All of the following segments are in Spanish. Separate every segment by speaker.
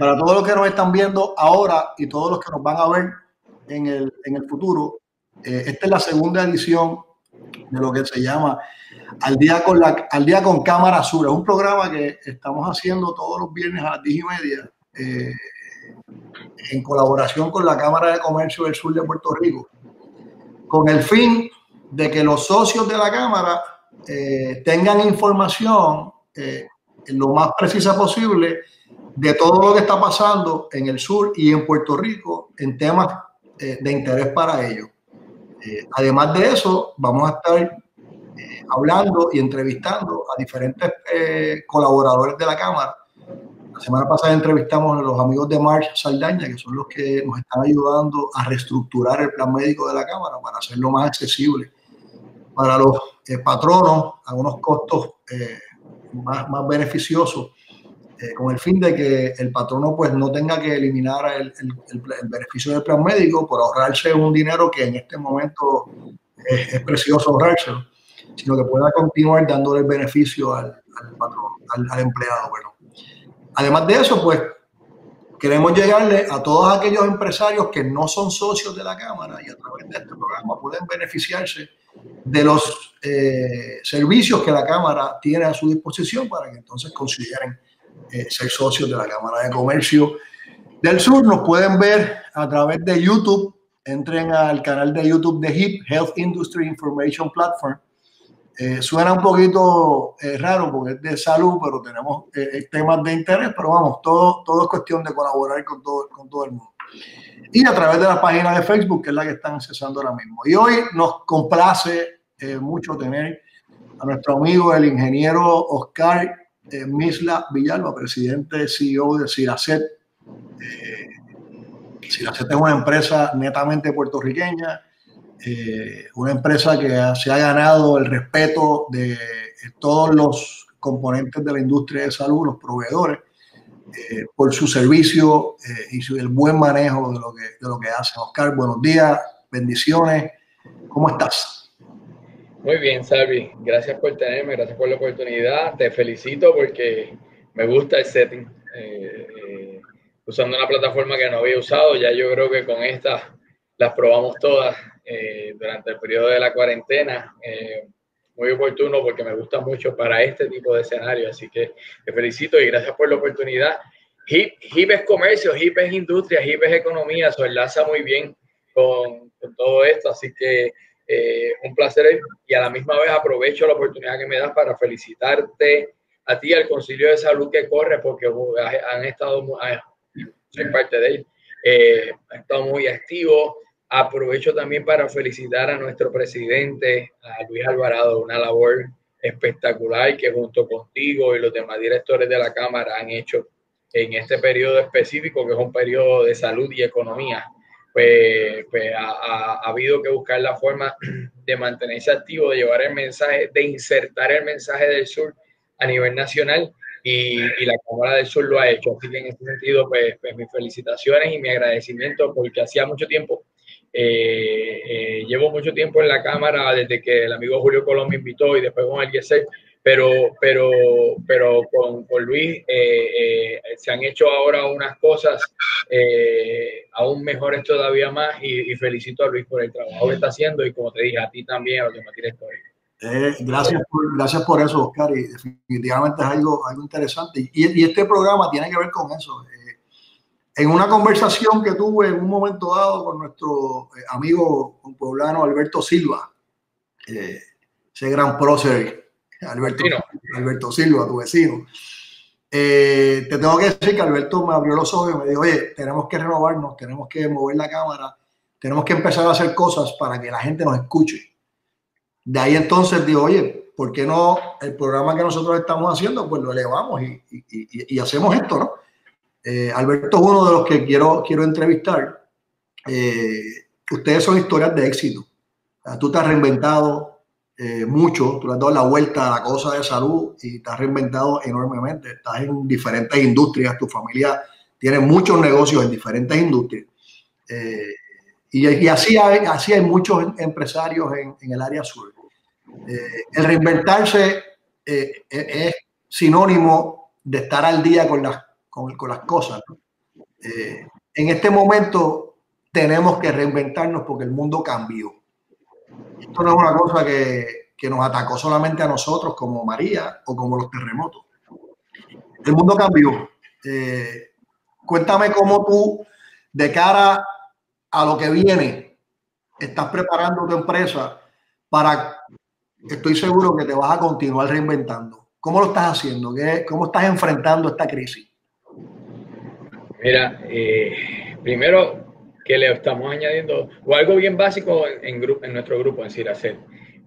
Speaker 1: eh, para todos los que nos están viendo ahora y todos los que nos van a ver en el, en el futuro, eh, esta es la segunda edición de lo que se llama Al Día con, la, Al día con Cámara Azul. Es un programa que estamos haciendo todos los viernes a las 10 y media eh, en colaboración con la Cámara de Comercio del Sur de Puerto Rico, con el fin de que los socios de la Cámara eh, tengan información lo más precisa posible de todo lo que está pasando en el sur y en Puerto Rico en temas de interés para ellos. Eh, además de eso, vamos a estar eh, hablando y entrevistando a diferentes eh, colaboradores de la Cámara. La semana pasada entrevistamos a los amigos de March Saldaña, que son los que nos están ayudando a reestructurar el plan médico de la Cámara para hacerlo más accesible para los patronos a unos costos más, más beneficiosos eh, con el fin de que el patrono pues no tenga que eliminar el, beneficio del plan médico por ahorrarse un dinero que en este momento es, precioso ahorrárselo, sino que pueda continuar dándole el beneficio al, patrono, al, empleado. Bueno, además de eso, pues queremos llegarle a todos aquellos empresarios que no son socios de la Cámara y a través de este programa pueden beneficiarse de los eh, servicios que la Cámara tiene a su disposición para que entonces consideren eh, ser socios de la Cámara de Comercio del Sur. Nos pueden ver a través de YouTube. Entren al canal de YouTube de HIP, Health Industry Information Platform. Eh, suena un poquito eh, raro porque es de salud, pero tenemos temas de interés, pero vamos, todo, todo es cuestión de colaborar con todo, con todo el mundo. Y a través de la página de Facebook, que es la que están accesando ahora mismo. Y hoy nos complace mucho tener a nuestro amigo, el ingeniero Oscar eh, Misla Villalba, presidente CEO de Ciracet. Eh, Ciracet es una empresa netamente puertorriqueña, eh, una empresa que se ha ganado el respeto de todos los componentes de la industria de salud, los proveedores, por su servicio y su, el buen manejo de lo, que, de lo que hace. Oscar, buenos días, bendiciones, ¿cómo estás?
Speaker 2: Muy bien, Salvi. Gracias por tenerme, gracias por la oportunidad. Te felicito porque me gusta el setting. Eh, eh, usando una plataforma que no había usado, ya yo creo que con esta las probamos todas eh, durante el periodo de la cuarentena. muy oportuno porque me gusta mucho para este tipo de escenario. Así que te felicito y gracias por la oportunidad. HIP, HIP es comercio, HIP es industria, HIP es economía, eso enlaza muy bien con, con todo esto. Así que eh, un placer y a la misma vez aprovecho la oportunidad que me das para felicitarte a ti, al Concilio de Salud que corre, porque han estado, soy parte de él, eh, han estado muy activos. Aprovecho también para felicitar a nuestro presidente, a Luis Alvarado, una labor espectacular que junto contigo y los demás directores de la Cámara han hecho en este periodo específico, que es un periodo de salud y economía pues, pues ha, habido que buscar la forma de mantenerse activo, de llevar el mensaje, de insertar el mensaje del sur a nivel nacional y, la Cámara del Sur lo ha hecho. Así que en ese sentido, pues, pues mis felicitaciones y mi agradecimiento porque hacía mucho tiempo, eh, eh, llevo mucho tiempo en la Cámara desde que el amigo Julio Colón me invitó y después con el GSE pero, pero, pero con, con Luis eh, eh, se han hecho ahora unas cosas eh, aún mejores todavía más y, felicito a Luis por el trabajo que está haciendo y como te dije, a ti también, a los demás directores.
Speaker 1: Eh, gracias, por, gracias por eso, Oscar, y definitivamente es algo, algo interesante. Y, y este programa tiene que ver con eso. en una conversación que tuve en un momento dado con nuestro amigo poblano Alberto Silva, ese gran prócer Alberto, Alberto Silva, tu vecino. Eh, te tengo que decir que Alberto me abrió los ojos y me dijo, oye, tenemos que renovarnos, tenemos que mover la cámara, tenemos que empezar a hacer cosas para que la gente nos escuche. De ahí entonces digo, oye, ¿por qué no el programa que nosotros estamos haciendo, pues lo elevamos y, y, y, hacemos esto, ¿no? Eh, Alberto es uno de los que quiero, quiero entrevistar. Eh, ustedes son historias de éxito. tú te has reinventado, eh, mucho, tú le has la vuelta a la cosa de salud y te has reinventado enormemente. Estás en diferentes industrias, tu familia tiene muchos negocios en diferentes industrias. Eh, y, así, hay, así hay muchos empresarios en, el área sur. Eh, el reinventarse es sinónimo de estar al día con las con las cosas. en este momento tenemos que reinventarnos porque el mundo cambió. Esto no es una cosa que, que nos atacó solamente a nosotros como María o como los terremotos. El mundo cambió. cuéntame cómo tú, de cara a lo que viene, estás preparando tu empresa para, estoy seguro que te vas a continuar reinventando. ¿Cómo lo estás haciendo? ¿Cómo estás enfrentando esta crisis?
Speaker 2: Mira, eh, primero que le estamos añadiendo, o algo bien básico en, en nuestro grupo, en Ciracet.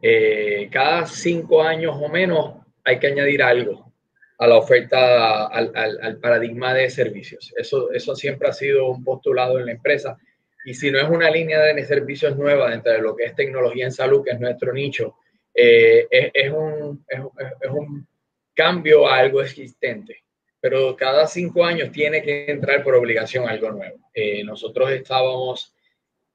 Speaker 2: Eh, cada cinco años o menos hay que añadir algo a la oferta, al, al, paradigma de servicios. Eso, eso siempre ha sido un postulado en la empresa y si no es una línea de servicios nueva dentro de lo que es tecnología en salud, que es nuestro nicho, eh, es, un, es, un, cambio a algo existente. Pero cada cinco años tiene que entrar por obligación algo nuevo. Eh, nosotros estábamos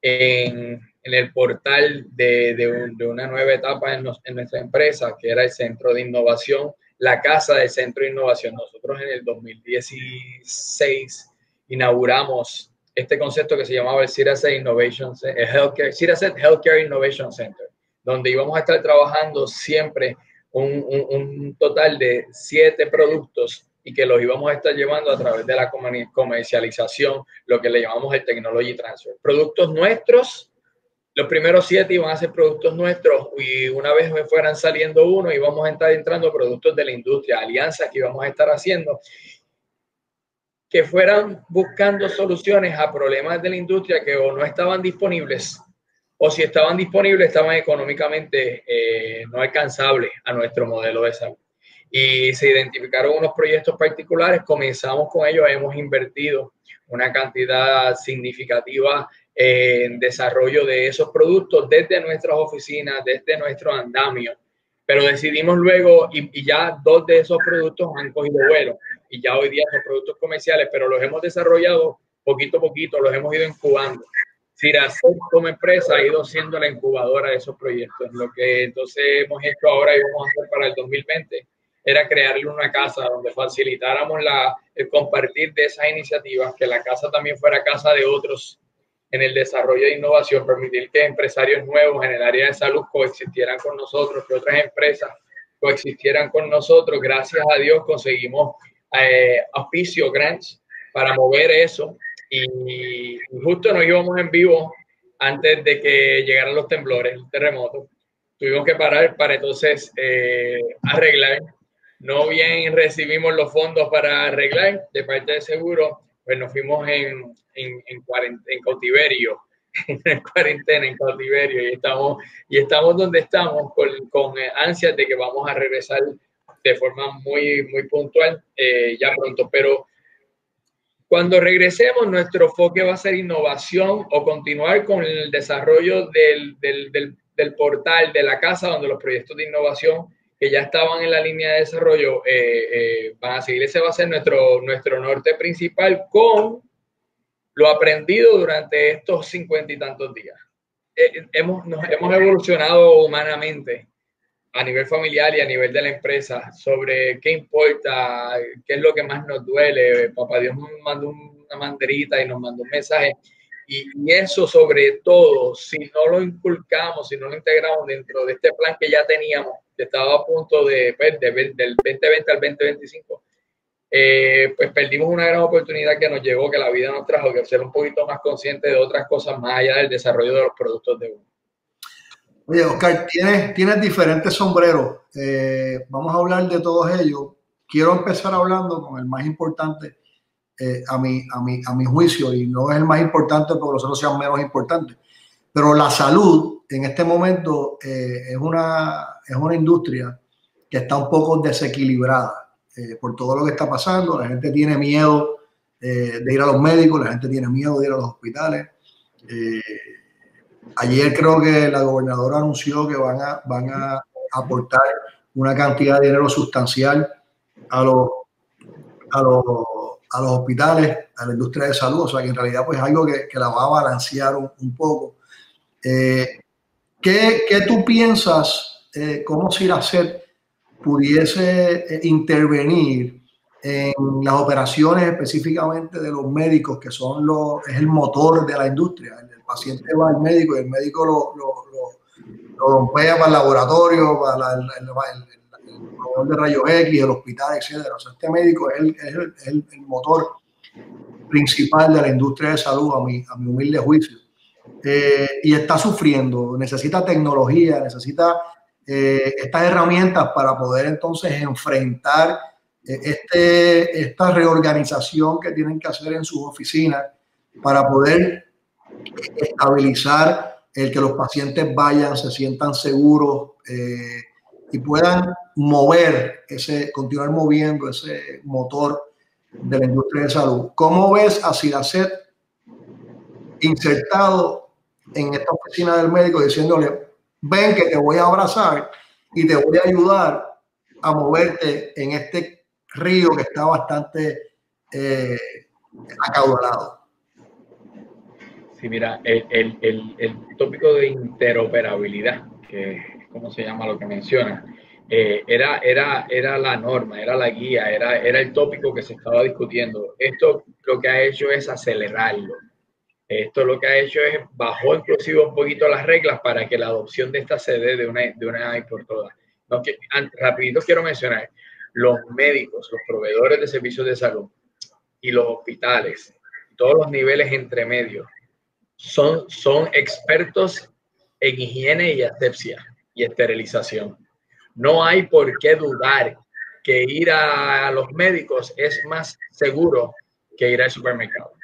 Speaker 2: en, en el portal de, de, de, una nueva etapa en, en nuestra empresa, que era el Centro de Innovación, la casa del Centro de Innovación. Nosotros en el 2016 inauguramos este concepto que se llamaba el Ciraset Innovation el Healthcare, Healthcare Innovation Center, donde íbamos a estar trabajando siempre un, un, total de siete productos y que los íbamos a estar llevando a través de la comercialización, lo que le llamamos el Technology Transfer. Productos nuestros, los primeros siete iban a ser productos nuestros y una vez me fueran saliendo uno íbamos a estar entrando productos de la industria, alianzas que íbamos a estar haciendo que fueran buscando soluciones a problemas de la industria que o no estaban disponibles o si estaban disponibles estaban económicamente eh, no alcanzables a nuestro modelo de salud. Y se identificaron unos proyectos particulares, comenzamos con ellos, hemos invertido una cantidad significativa en desarrollo de esos productos desde nuestras oficinas, desde nuestro andamio, pero decidimos luego, y, ya dos de esos productos han cogido vuelo y ya hoy día son productos comerciales, pero los hemos desarrollado poquito a poquito, los hemos ido incubando. Ciracet como empresa ha ido siendo la incubadora de esos proyectos. Lo que entonces hemos hecho ahora y vamos a hacer para el 2020 era crearle una casa donde facilitáramos la, el compartir de esas iniciativas, que la casa también fuera casa de otros en el desarrollo de innovación, permitir que empresarios nuevos en el área de salud coexistieran con nosotros, que otras empresas coexistieran con nosotros. Gracias a Dios conseguimos eh, auspicio grants para mover eso y justo nos íbamos en vivo antes de que llegaran los temblores, el terremoto. Tuvimos que parar para entonces eh, arreglar. No bien recibimos los fondos para arreglar de parte de seguro, pues nos fuimos en, en, en, cautiverio, en cuarentena, en cautiverio, y estamos, y estamos donde estamos con, con ansias de que vamos a regresar de forma muy, muy puntual eh, ya pronto. Pero cuando regresemos, nuestro enfoque va a ser innovación o continuar con el desarrollo del, del, del, portal de la casa, donde los proyectos de innovación que ya estaban en la línea de desarrollo eh, eh, van a seguir. Ese va a ser nuestro, nuestro norte principal con lo aprendido durante estos cincuenta y tantos días. hemos, nos, hemos evolucionado humanamente a nivel familiar y a nivel de la empresa sobre qué importa, qué es lo que más nos duele. Papá Dios nos mandó una manderita y nos mandó un mensaje. Y, eso sobre todo, si no lo inculcamos, si no lo integramos dentro de este plan que ya teníamos, estaba a punto de, pues, del 2020 al 2025, eh, pues perdimos una gran oportunidad que nos llegó, que la vida nos trajo, que ser un poquito más consciente de otras cosas más allá del desarrollo de los productos de uno.
Speaker 1: Oye, Oscar, tienes, tienes diferentes sombreros. Eh, vamos a hablar de todos ellos. Quiero empezar hablando con el más importante eh, a, mi, a, mi, a mi juicio, y no es el más importante porque los otros sean menos importantes. Pero la salud en este momento eh, es, una, es una industria que está un poco desequilibrada por todo lo que está pasando. La gente tiene miedo de ir a los médicos, la gente tiene miedo de ir a los hospitales. Ayer creo que la gobernadora anunció que van a, van a aportar una cantidad de dinero sustancial a los, a los, a los hospitales, a la industria de salud, o sea que en realidad pues algo que, que la va a balancear un, un poco. Eh, ¿qué, ¿qué, tú piensas, eh, cómo hacer pudiese eh, intervenir en las operaciones específicamente de los médicos, que son los, es el motor de la industria. El, paciente va al médico y el médico lo, lo, lo para el laboratorio, para el, el, de rayos X, el hospital, etc. O sea, este médico es, es el, motor principal de la industria de salud, a mi, a mi humilde juicio. Eh, y está sufriendo, necesita tecnología, necesita eh, estas herramientas para poder entonces enfrentar eh, este, esta reorganización que tienen que hacer en sus oficinas para poder estabilizar el que los pacientes vayan, se sientan seguros y puedan mover ese, continuar moviendo ese motor de la industria de salud. ¿Cómo ves a Siracet insertado en esta oficina del médico diciéndole, ven que te voy a abrazar y te voy a ayudar a moverte en este río que está bastante eh, acaudalado.
Speaker 2: Sí, mira, el, el, el, tópico de interoperabilidad, que es como se llama lo que menciona, eh, era, era, era la norma, era la guía, era, era el tópico que se estaba discutiendo. Esto lo que ha hecho es acelerarlo. Esto lo que ha hecho es bajó inclusive un poquito las reglas para que la adopción de esta se dé de una, de una vez por todas. No, rapidito quiero mencionar, los médicos, los proveedores de servicios de salud y los hospitales, todos los niveles entre medios, son, son expertos en higiene y asepsia y esterilización. No hay por qué dudar que ir a los médicos es más seguro que ir al supermercado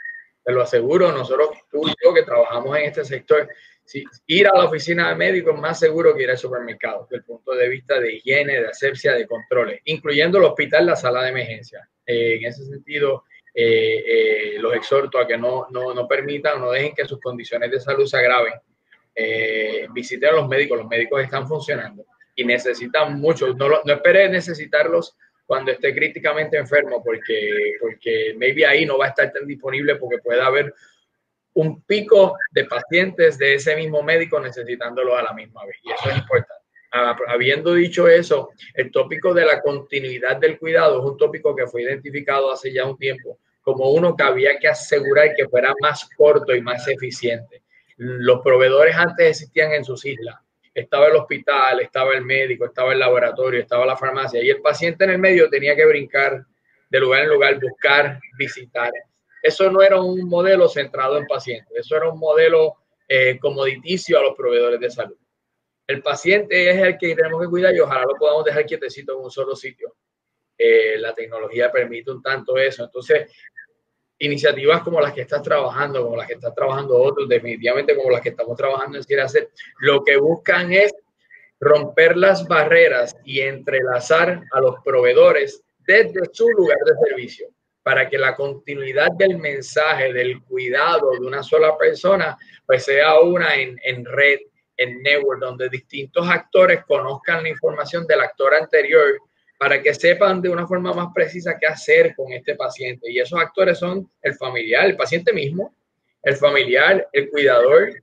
Speaker 2: te lo aseguro, nosotros, tú y yo que trabajamos en este sector, si, ir a la oficina de médico es más seguro que ir al supermercado, desde el punto de vista de higiene, de asepsia, de controles, incluyendo el hospital, la sala de emergencia. Eh, en ese sentido, eh, eh, los exhorto a que no, no, no, permitan, no dejen que sus condiciones de salud se agraven. visiten a los médicos, los médicos están funcionando y necesitan mucho. No, no esperes necesitarlos cuando esté críticamente enfermo, porque, porque maybe ahí no va a estar tan disponible porque puede haber un pico de pacientes de ese mismo médico necesitándolo a la misma vez. Y eso es importante. Habiendo dicho eso, el tópico de la continuidad del cuidado es un tópico que fue identificado hace ya un tiempo como uno que había que asegurar que fuera más corto y más eficiente. Los proveedores antes existían en sus islas estaba el hospital, estaba el médico, estaba el laboratorio, estaba la farmacia y el paciente en el medio tenía que brincar de lugar en lugar, buscar, visitar. Eso no era un modelo centrado en pacientes, eso era un modelo eh, comoditicio a los proveedores de salud. El paciente es el que tenemos que cuidar y ojalá lo podamos dejar quietecito en un solo sitio. Eh, la tecnología permite un tanto eso. Entonces, iniciativas como las que estás trabajando, como las que estás trabajando otros, definitivamente como las que estamos trabajando en hacer, lo que buscan es romper las barreras y entrelazar a los proveedores desde su lugar de servicio para que la continuidad del mensaje, del cuidado de una sola persona, pues sea una en, en red, en network, donde distintos actores conozcan la información del actor anterior para que sepan de una forma más precisa qué hacer con este paciente. Y esos actores son el familiar, el paciente mismo, el familiar, el cuidador,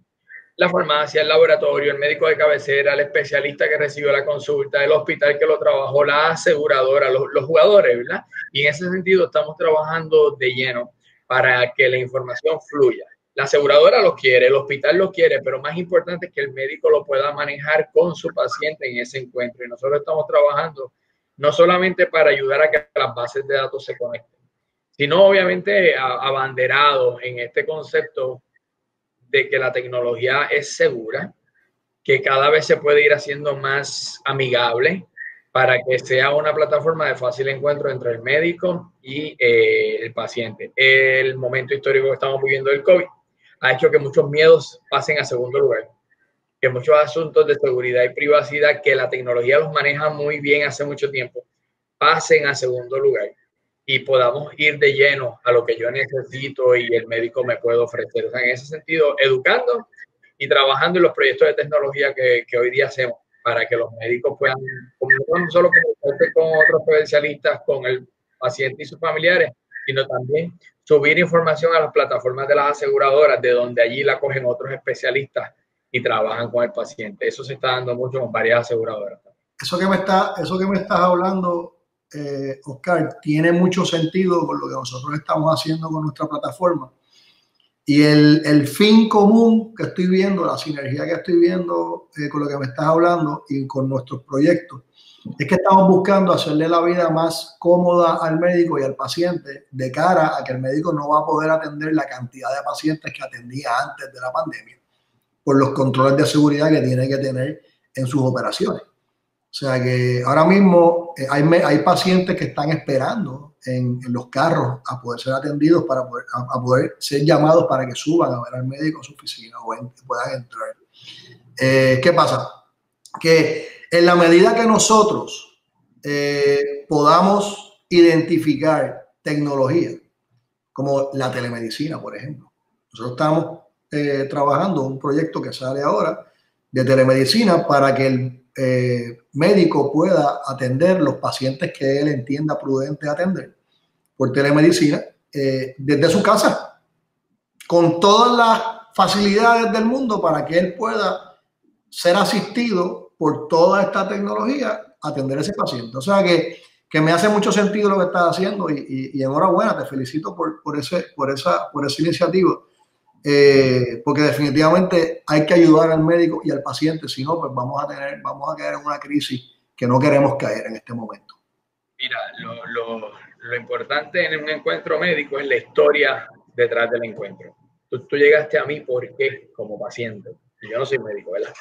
Speaker 2: la farmacia, el laboratorio, el médico de cabecera, el especialista que recibió la consulta, el hospital que lo trabajó, la aseguradora, los, jugadores, ¿verdad? Y en ese sentido estamos trabajando de lleno para que la información fluya. La aseguradora lo quiere, el hospital lo quiere, pero más importante es que el médico lo pueda manejar con su paciente en ese encuentro. Y nosotros estamos trabajando no solamente para ayudar a que las bases de datos se conecten, sino obviamente abanderado en este concepto de que la tecnología es segura, que cada vez se puede ir haciendo más amigable para que sea una plataforma de fácil encuentro entre el médico y eh, el paciente. El momento histórico que estamos viviendo del COVID ha hecho que muchos miedos pasen a segundo lugar que muchos asuntos de seguridad y privacidad que la tecnología los maneja muy bien hace mucho tiempo, pasen a segundo lugar y podamos ir de lleno a lo que yo necesito y el médico me puede ofrecer. O sea, en ese sentido, educando y trabajando en los proyectos de tecnología que, que hoy día hacemos para que los médicos puedan, no solo con otros especialistas, con el paciente y sus familiares, sino también subir información a las plataformas de las aseguradoras, de donde allí la cogen otros especialistas y trabajan con el paciente. Eso se está dando mucho con varias aseguradoras.
Speaker 1: Eso que me, está, eso que me estás hablando eh, Oscar, tiene mucho sentido con lo que nosotros estamos haciendo con nuestra plataforma. Y el, el fin común que estoy viendo, la sinergia que estoy viendo eh, con lo que me estás hablando y con nuestros proyectos, es que estamos buscando hacerle la vida más cómoda al médico y al paciente de cara a que el médico no va a poder atender la cantidad de pacientes que atendía antes de la pandemia por los controles de seguridad que tiene que tener en sus operaciones. O sea que ahora mismo eh, hay, hay pacientes que están esperando en, en, los carros a poder ser atendidos para poder, a, poder ser llamados para que suban a ver al médico a su oficina o puedan entrar. Eh, ¿Qué pasa? Que en la medida que nosotros eh, podamos identificar tecnología, como la telemedicina, por ejemplo. Nosotros estamos eh, trabajando un proyecto que sale ahora de telemedicina para que el eh, médico pueda atender los pacientes que él entienda prudente atender por telemedicina desde su casa, con todas las facilidades del mundo para que él pueda ser asistido por toda esta tecnología atender a ese paciente. O sea que, que me hace mucho sentido lo que estás haciendo y, y, enhorabuena, te felicito por, por, ese, por, esa, por esa iniciativa, eh, porque definitivamente hay que ayudar al médico y al paciente, si no, pues vamos a, tener, vamos a caer en una crisis que no queremos caer en este momento.
Speaker 2: Mira, lo, lo, lo importante en un encuentro médico es la historia detrás del encuentro. Tú, tú llegaste a mí porque como paciente, yo no soy médico, ¿verdad?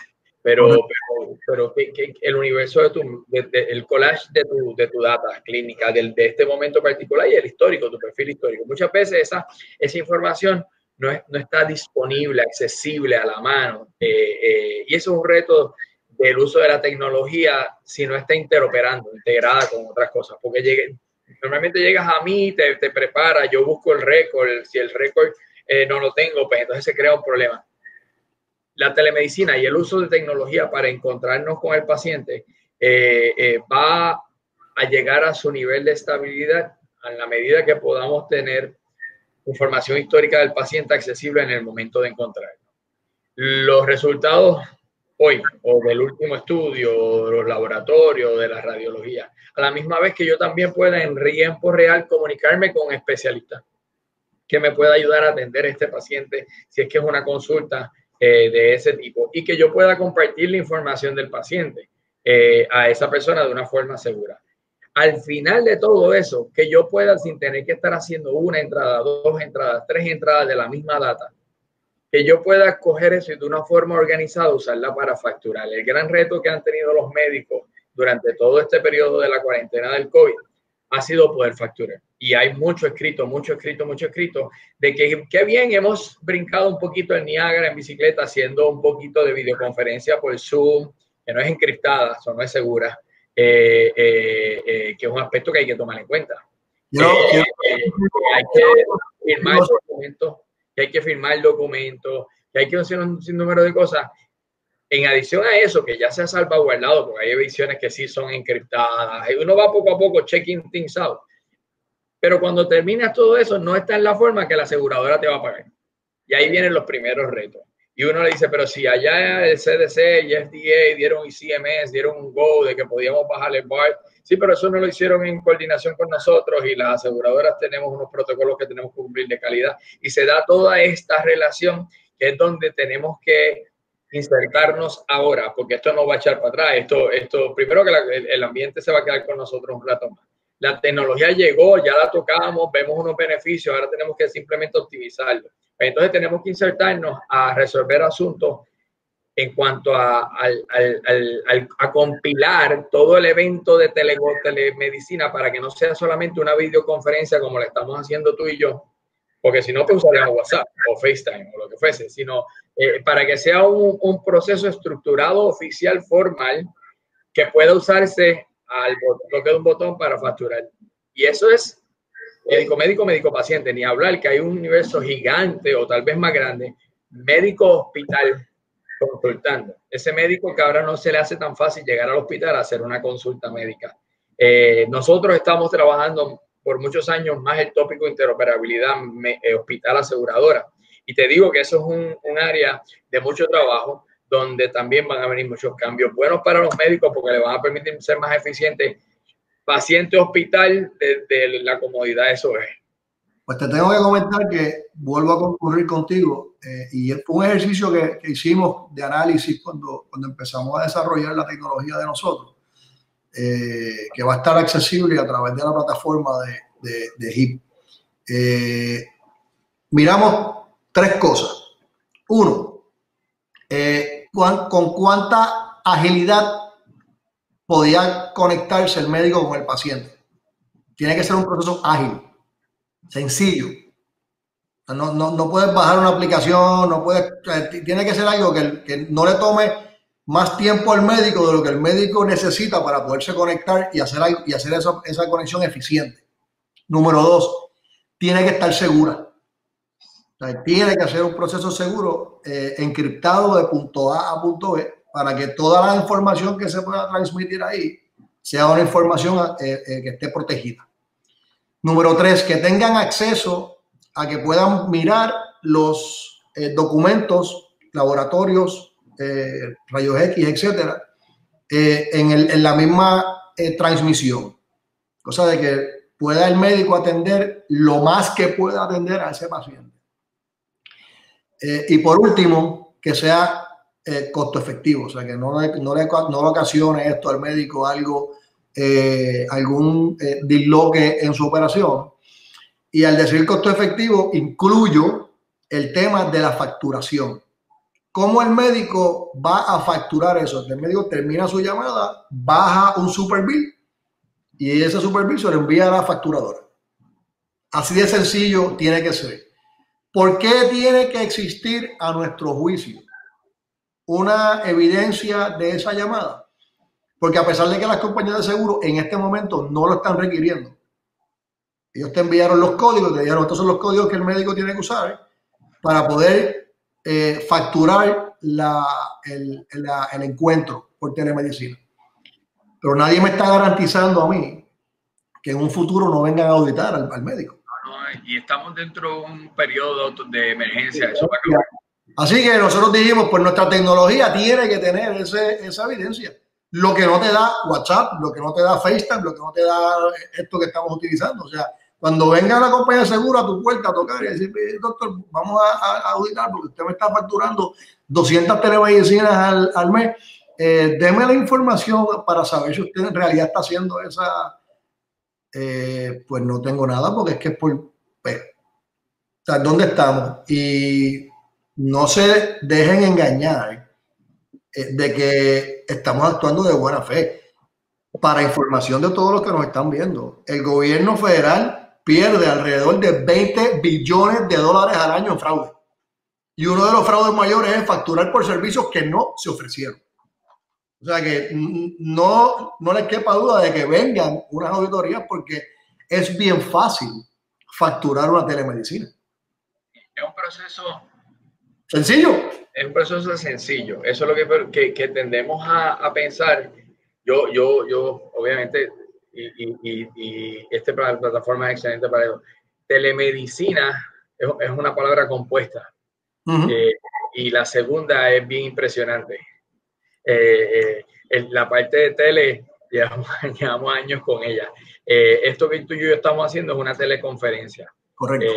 Speaker 2: pero, pero, pero que, que, el universo de tu, de, de, el collage de tu, de tu data clínica, del, de este momento particular y el histórico, tu perfil histórico. Muchas veces esa, esa información no, es, no está disponible, accesible a la mano. Eh, eh, y eso es un reto del uso de la tecnología si no está interoperando, integrada con otras cosas. Porque normalmente llegas a mí, te, te preparas, yo busco el récord, si el récord eh, no lo tengo, pues entonces se crea un problema la telemedicina y el uso de tecnología para encontrarnos con el paciente va a llegar a su nivel de estabilidad a la medida que podamos tener información histórica del paciente accesible en el momento de encontrarlo. Los resultados hoy, o del último estudio, o de los laboratorios, de la radiología, a la misma vez que yo también pueda en tiempo real comunicarme con especialistas que me pueda ayudar a atender a este paciente si es que es una consulta eh, de ese tipo y que yo pueda compartir la información del paciente eh, a esa persona de una forma segura. Al final de todo eso, que yo pueda, sin tener que estar haciendo una entrada, dos entradas, tres entradas de la misma data, que yo pueda coger eso y de una forma organizada usarla para facturar. El gran reto que han tenido los médicos durante todo este periodo de la cuarentena del COVID ha sido poder facturar. Y hay mucho escrito, mucho escrito, mucho escrito, de que qué bien hemos brincado un poquito en Niagara en bicicleta haciendo un poquito de videoconferencia por Zoom, que no es encriptada, eso no es segura, eh, eh, eh, que es un aspecto que hay que tomar en cuenta. Yo, yo, hay que firmar el documento, que hay que firmar el documento, que hay que hacer un sinnúmero de cosas en adición a eso, que ya se ha salvaguardado, porque hay ediciones que sí son encriptadas, uno va poco a poco checking things out. Pero cuando terminas todo eso, no está en la forma que la aseguradora te va a pagar. Y ahí vienen los primeros retos. Y uno le dice, pero si allá el CDC y FDA dieron y CMS dieron un go de que podíamos bajar el bar, sí, pero eso no lo hicieron en coordinación con nosotros y las aseguradoras tenemos unos protocolos que tenemos que cumplir de calidad. Y se da toda esta relación que es donde tenemos que insertarnos ahora, porque esto no va a echar para atrás. Esto, esto primero que la, el ambiente se va a quedar con nosotros un rato más. La tecnología llegó, ya la tocamos, vemos unos beneficios, ahora tenemos que simplemente optimizarlo. Entonces tenemos que insertarnos a resolver asuntos en cuanto a, a compilar todo el evento de tele, telemedicina para que no sea solamente una videoconferencia como la estamos haciendo tú y yo, porque si no, pues usaríamos WhatsApp o FaceTime o lo que fuese, sino eh, para que sea un, proceso estructurado, oficial, formal, que pueda usarse al toque de un botón para facturar. Y eso es médico, médico, médico, paciente, ni hablar que hay un universo gigante o tal vez más grande, médico hospital consultando. Ese médico que ahora no se le hace tan fácil llegar al hospital a hacer una consulta médica. Eh, nosotros estamos trabajando por muchos años más el tópico de interoperabilidad eh, hospital aseguradora. Y te digo que eso es un, un, área de mucho trabajo donde también van a venir muchos cambios buenos para los médicos porque le van a permitir ser más eficientes paciente-hospital desde la comodidad de eso
Speaker 1: Pues te tengo que comentar que vuelvo a concurrir contigo eh, y fue un ejercicio que, hicimos de análisis cuando, cuando empezamos a desarrollar la tecnología de nosotros, eh, que va a estar accesible a través de la plataforma de, de, HIP. Eh, miramos tres cosas. Uno, con cuánta agilidad podía conectarse el médico con el paciente. Tiene que ser un proceso ágil, sencillo. No, no, no puedes bajar una aplicación, no puedes, tiene que ser algo que, que no le tome más tiempo al médico de lo que el médico necesita para poderse conectar y hacer, y hacer esa, esa conexión eficiente. Número dos, tiene que estar segura. Tiene que hacer un proceso seguro eh, encriptado de punto A a punto B para que toda la información que se pueda transmitir ahí sea una información eh, eh, que esté protegida. Número tres, que tengan acceso a que puedan mirar los documentos, laboratorios, rayos X, etcétera, en, en, la misma transmisión. Cosa de que pueda el médico atender lo más que pueda atender a ese paciente. Y por último, que sea eh, costo efectivo, o sea, que no le, no ocasione esto al médico algo, eh, algún eh, disloque en su operación. Y al decir costo efectivo, incluyo el tema de la facturación. ¿Cómo el médico va a facturar eso? El médico termina su llamada, baja un super bill y ese super bill se lo envía a la facturadora. Así de sencillo tiene que ser. ¿Por qué tiene que existir a nuestro juicio una evidencia de esa llamada? Porque a pesar de que las compañías de seguro en este momento no lo están requiriendo, ellos te enviaron los códigos, te dijeron, estos son los códigos que el médico tiene que usar para poder eh, facturar el, encuentro por telemedicina. Pero nadie me está garantizando a mí que en un futuro no vengan a auditar al, médico.
Speaker 2: Y estamos dentro de un periodo de emergencia. Eso
Speaker 1: Así que nosotros dijimos, pues nuestra tecnología tiene que tener ese, esa evidencia. Lo que no te da WhatsApp, lo que no te da FaceTime, lo que no te da esto que estamos utilizando. O sea, cuando venga la compañía de seguro a tu puerta a tocar y decir, doctor, vamos a, auditar porque usted me está facturando 200 telemedicinas al, al mes, eh, deme la información para saber si usted en realidad está haciendo esa. Eh, pues no tengo nada porque es que es por. Pues, ¿dónde estamos? Y no se dejen engañar eh, de que estamos actuando de buena fe. Para información de todos los que nos están viendo, el gobierno federal pierde alrededor de 20 billones de dólares al año en fraude. Y uno de los fraudes mayores es facturar por servicios que no se ofrecieron. O sea que no, no les quepa duda de que vengan unas auditorías porque es bien fácil facturar una telemedicina.
Speaker 2: Es un proceso
Speaker 1: Sencillo.
Speaker 2: Es un proceso sencillo. Eso es lo que, que, tendemos a, a, pensar. Yo, yo, yo, obviamente, y, y, y esta plataforma es excelente para eso. Telemedicina es, es una palabra compuesta. Eh, y la segunda es bien impresionante. Eh, eh, la parte de tele, llevamos, llevamos años con ella. esto que tú y yo estamos haciendo es una teleconferencia.
Speaker 1: Correcto.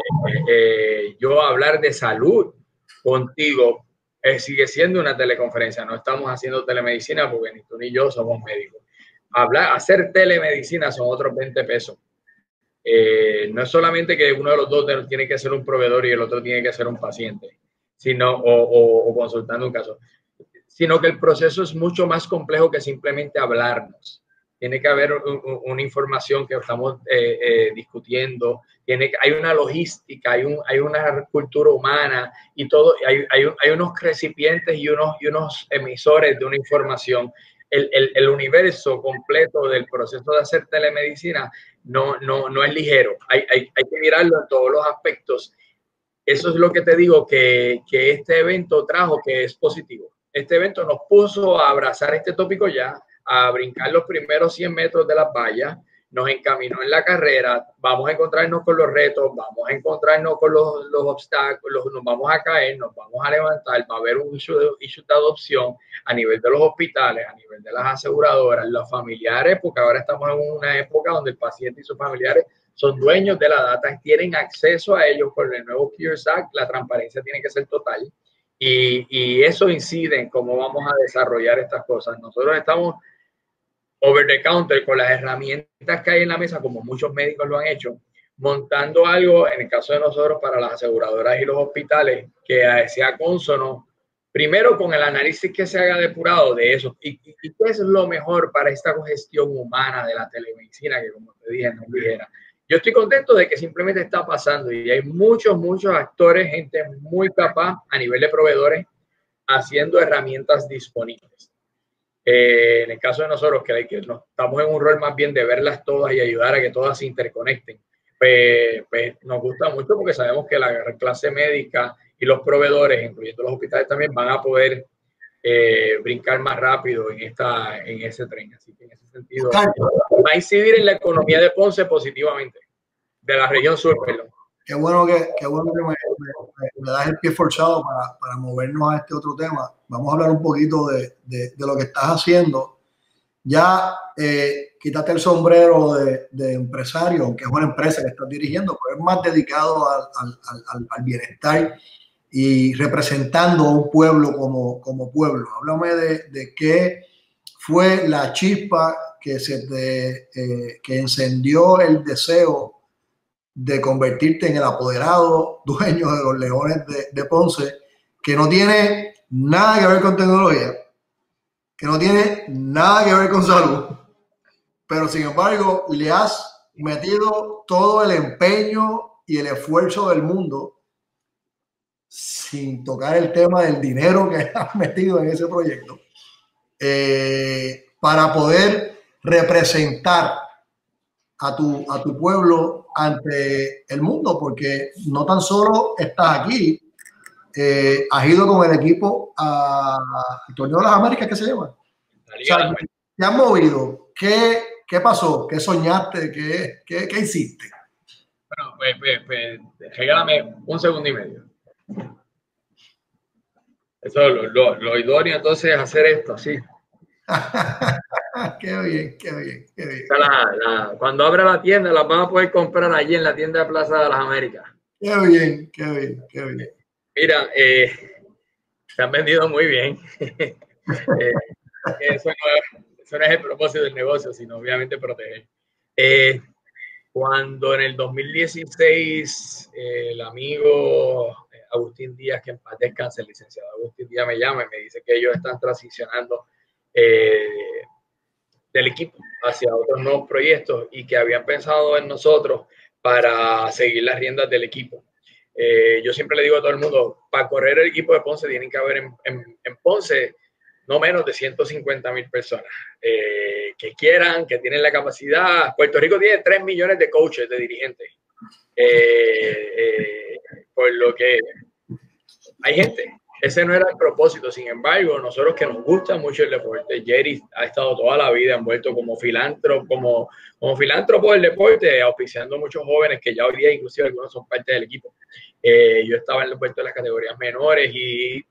Speaker 2: yo hablar de salud contigo eh, sigue siendo una teleconferencia. No estamos haciendo telemedicina porque ni tú ni yo somos médicos. Hablar, hacer telemedicina son otros 20 pesos. Eh, no es solamente que uno de los dos tiene que ser un proveedor y el otro tiene que ser un paciente, sino o, o consultando un caso, sino que el proceso es mucho más complejo que simplemente hablarnos tiene que haber una información que estamos eh, eh, discutiendo, tiene, hay una logística, hay, un, hay una cultura humana y todo, hay, hay, hay unos recipientes y unos, y unos emisores de una información. El, el, el, universo completo del proceso de hacer telemedicina no, no, no es ligero, hay, hay, hay que mirarlo en todos los aspectos. Eso es lo que te digo que, que este evento trajo, que es positivo. Este evento nos puso a abrazar este tópico ya, a brincar los primeros 100 metros de las vallas, nos encaminó en la carrera, vamos a encontrarnos con los retos, vamos a encontrarnos con los, los obstáculos, nos vamos a caer, nos vamos a levantar, va a haber un issue de, de adopción a nivel de los hospitales, a nivel de las aseguradoras, los familiares, porque ahora estamos en una época donde el paciente y sus familiares son dueños de la data, tienen acceso a ellos con el nuevo Cures Act, la transparencia tiene que ser total y, y eso incide en cómo vamos a desarrollar estas cosas. Nosotros estamos over the counter con las herramientas que hay en la mesa, como muchos médicos lo han hecho, montando algo, en el caso de nosotros, para las aseguradoras y los hospitales, que sea consono, primero con el análisis que se haga depurado de eso, y, qué es lo mejor para esta congestión humana de la telemedicina, que como te dije, no dijera. Yo estoy contento de que simplemente está pasando y hay muchos, muchos actores, gente muy capaz a nivel de proveedores, haciendo herramientas disponibles. Eh, en el caso de nosotros, que, que estamos en un rol más bien de verlas todas y ayudar a que todas se interconecten, pues, pues, nos gusta mucho porque sabemos que la clase médica y los proveedores, incluyendo los hospitales también, van a poder eh, brincar más rápido en, esta, en ese tren. Así que en ese sentido, va a incidir en la economía de Ponce positivamente, de la región sur, perdón.
Speaker 1: Qué bueno que, qué bueno que me, me, das el pie forzado para, para, movernos a este otro tema. Vamos a hablar un poquito de, de, de lo que estás haciendo. Ya eh, quítate el sombrero de, de, empresario, aunque es una empresa que estás dirigiendo, pero es más dedicado al, al, al, bienestar y representando a un pueblo como, como pueblo. Háblame de, de qué fue la chispa que, se te, eh, que encendió el deseo de convertirte en el apoderado dueño de los Leones de, Ponce, que no tiene nada que ver con tecnología, que no tiene nada que ver con salud, pero sin embargo le has metido todo el empeño y el esfuerzo del mundo sin tocar el tema del dinero que has metido en ese proyecto, eh, para poder representar a tu, a tu pueblo ante el mundo, porque no tan solo estás aquí, eh, has ido con el equipo a Torneo de las Américas, ¿qué se llama? O ¿Te has movido? ¿Qué, ¿Qué pasó? ¿Qué soñaste? ¿Qué, qué, qué hiciste?
Speaker 2: Bueno, pues, pues, pues, regálame un segundo y medio. Eso lo, lo, lo idóneo entonces es hacer esto, sí.
Speaker 1: qué bien, qué bien, qué bien.
Speaker 2: cuando abra la tienda, las van a poder comprar allí en la tienda de Plaza de las Américas.
Speaker 1: Qué bien, qué bien, qué bien.
Speaker 2: Mira, eh, se han vendido muy bien. Eh, eso, no, es el propósito del negocio, sino obviamente proteger. Eh, cuando en el 2016 el amigo Agustín Díaz, que en paz descanse, el licenciado Agustín Díaz me llama y me dice que ellos están transicionando eh, del equipo hacia otros nuevos proyectos y que habían pensado en nosotros para seguir las riendas del equipo. Eh, yo siempre le digo a todo el mundo, para correr el equipo de Ponce tienen que haber en, Ponce no menos de 150 mil personas eh, que quieran, que tienen la capacidad. Puerto Rico tiene 3 millones de coaches, de dirigentes. por lo que hay gente ese no era el propósito. Sin embargo, nosotros que nos gusta mucho el deporte, Jerry ha estado toda la vida envuelto como filántropo, como, como filántropo del deporte, auspiciando muchos jóvenes que ya hoy día inclusive algunos son parte del equipo. Eh, yo estaba en las categorías menores y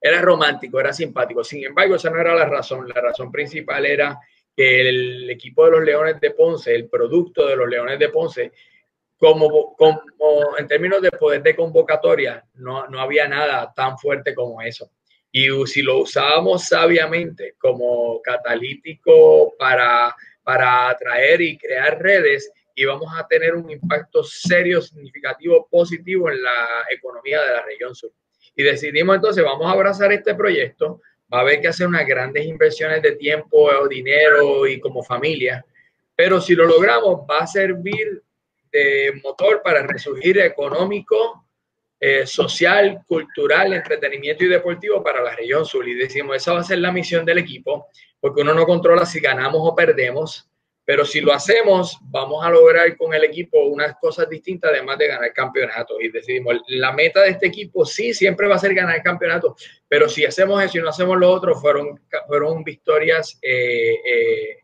Speaker 2: era romántico, era simpático. Sin embargo, esa no era la razón. La razón principal era que el equipo de los Leones de Ponce, el producto de los Leones de Ponce, como, como en términos de poder de convocatoria, no, no había nada tan fuerte como eso. Y si lo usábamos sabiamente como catalítico para, para atraer y crear redes, íbamos a tener un impacto serio, significativo, positivo en la economía de la región sur. Y decidimos entonces, vamos a abrazar este proyecto, va a haber que hacer unas grandes inversiones de tiempo, dinero y como familia, pero si lo logramos, va a servir motor para resurgir económico, eh, social, cultural, entretenimiento y deportivo para la región sur. Y decimos, esa va a ser la misión del equipo, porque uno no controla si ganamos o perdemos, pero si lo hacemos, vamos a lograr con el equipo unas cosas distintas, además de ganar campeonatos. Y decidimos, la meta de este equipo sí siempre va a ser ganar campeonatos, pero si hacemos eso y no hacemos lo otro, fueron, fueron victorias eh, eh,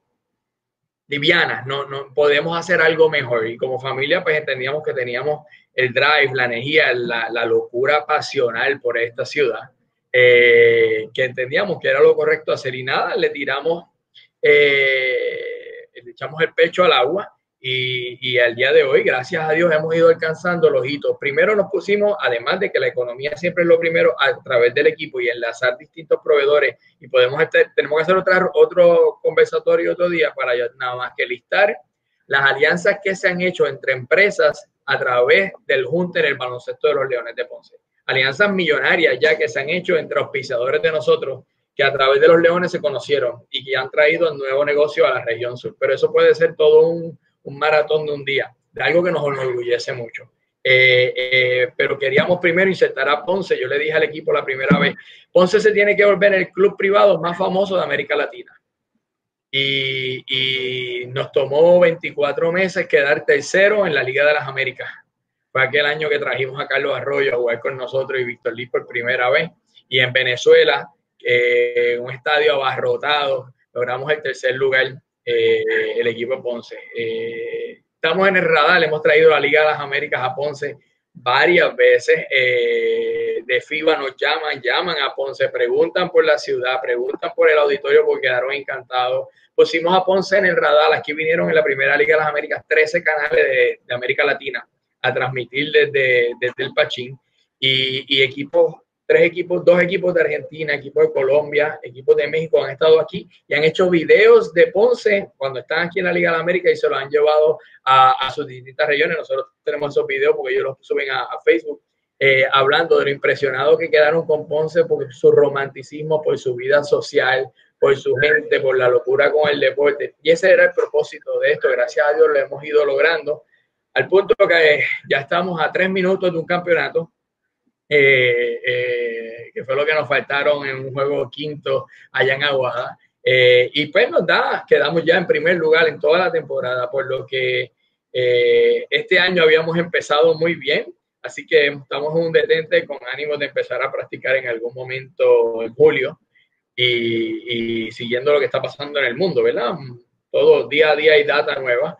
Speaker 2: livianas, no, no podemos hacer algo mejor. Y como familia, pues entendíamos que teníamos el drive, la energía, la, la locura pasional por esta ciudad, eh, que entendíamos que era lo correcto hacer y nada, le tiramos, eh, echamos el pecho al agua y, y, al día de hoy, gracias a Dios, hemos ido alcanzando los hitos. Primero nos pusimos, además de que la economía siempre es lo primero, a través del equipo y enlazar distintos proveedores. Y podemos tenemos que hacer otra, otro conversatorio otro día para nada más que listar las alianzas que se han hecho entre empresas a través del Junte en el baloncesto de los Leones de Ponce. Alianzas millonarias ya que se han hecho entre auspiciadores de nosotros que a través de los Leones se conocieron y que han traído un nuevo negocio a la región sur. Pero eso puede ser todo un un maratón de un día, de algo que nos enorgullece mucho. Eh, eh, pero queríamos primero insertar a Ponce. Yo le dije al equipo la primera vez, Ponce se tiene que volver el club privado más famoso de América Latina. Y, y, nos tomó 24 meses quedar tercero en la Liga de las Américas. Fue aquel año que trajimos a Carlos Arroyo a jugar con nosotros y Víctor Liz por primera vez. Y en Venezuela, un estadio abarrotado, logramos el tercer lugar eh, el equipo de Ponce. Eh, estamos en el radar, hemos traído la Liga de las Américas a Ponce varias veces. Eh, de FIBA nos llaman, llaman a Ponce, preguntan por la ciudad, preguntan por el auditorio porque quedaron encantados. Pusimos a Ponce en el radar, aquí vinieron en la primera Liga de las Américas 13 canales de, América Latina a transmitir desde, desde el Pachín y, y equipos tres equipos, dos equipos de Argentina, equipos de Colombia, equipos de México han estado aquí y han hecho videos de Ponce cuando están aquí en la Liga de América y se los han llevado a, sus distintas regiones. Nosotros tenemos esos videos porque ellos los suben a, Facebook. Eh, hablando de lo impresionado que quedaron con Ponce por su romanticismo, por su vida social, por su gente, por la locura con el deporte. Y ese era el propósito de esto. Gracias a Dios lo hemos ido logrando. Al punto que ya estamos a tres minutos de un campeonato eh, eh, que fue lo que nos faltaron en un juego quinto allá en Aguada. Eh, y pues nos da, quedamos ya en primer lugar en toda la temporada, por lo que este año habíamos empezado muy bien, así que estamos un detente con ánimo de empezar a practicar en algún momento en julio y, y siguiendo lo que está pasando en el mundo, ¿verdad? Todo día a día hay data nueva,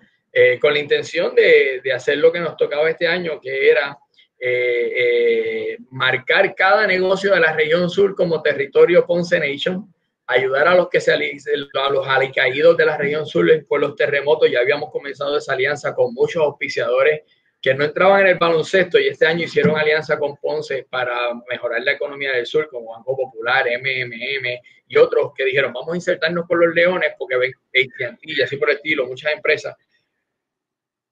Speaker 2: con la intención de, de hacer lo que nos tocaba este año, que era eh, eh, marcar cada negocio de la región sur como territorio Ponce Nation, ayudar a los que se a los alicaídos de la región sur por los terremotos. Ya habíamos comenzado esa alianza con muchos auspiciadores que no entraban en el baloncesto y este año hicieron alianza con Ponce para mejorar la economía del sur, como Banco Popular, MMM y otros que dijeron, vamos a insertarnos con los leones porque ven y así por el estilo, muchas empresas,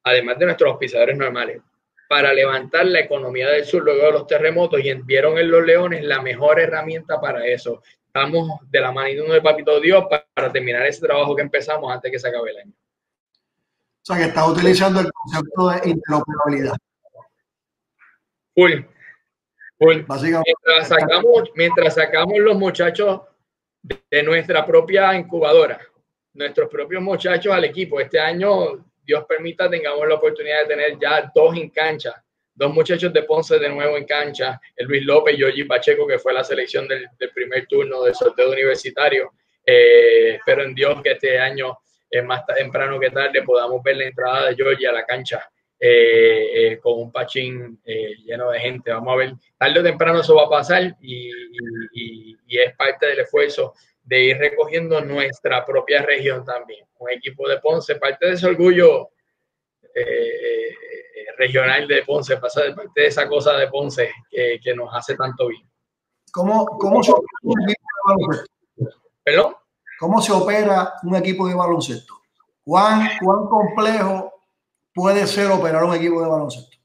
Speaker 2: además de nuestros auspiciadores normales para levantar la economía del sur luego de los terremotos y vieron en los leones la mejor herramienta para eso. Estamos de la mano de Papito Dios para, terminar ese trabajo que empezamos antes que se acabe el año.
Speaker 1: O sea, que está utilizando el concepto de interoperabilidad.
Speaker 2: Mientras sacamos, mientras sacamos los muchachos de nuestra propia incubadora, nuestros propios muchachos al equipo. Este año Dios permita, tengamos la oportunidad de tener ya dos en cancha, dos muchachos de Ponce de nuevo en cancha, el Luis López y Yogi Pacheco, que fue la selección del, primer turno del sorteo universitario. Eh, espero en Dios que este año, es más temprano que tarde, podamos ver la entrada de Yogi a la cancha eh, eh, con un pachín lleno de gente. Vamos a ver, tarde o temprano eso va a pasar y, y es parte del esfuerzo de ir recogiendo nuestra propia región también. Un equipo de Ponce, parte de ese orgullo eh, eh, regional de Ponce, pasa de parte de esa cosa de Ponce que, que nos hace tanto bien.
Speaker 1: ¿Cómo, cómo se opera un equipo de baloncesto?
Speaker 2: ¿Perdón?
Speaker 1: ¿Cómo se opera un equipo de baloncesto? ¿Cuán, ¿Cuán complejo puede ser operar un equipo de baloncesto?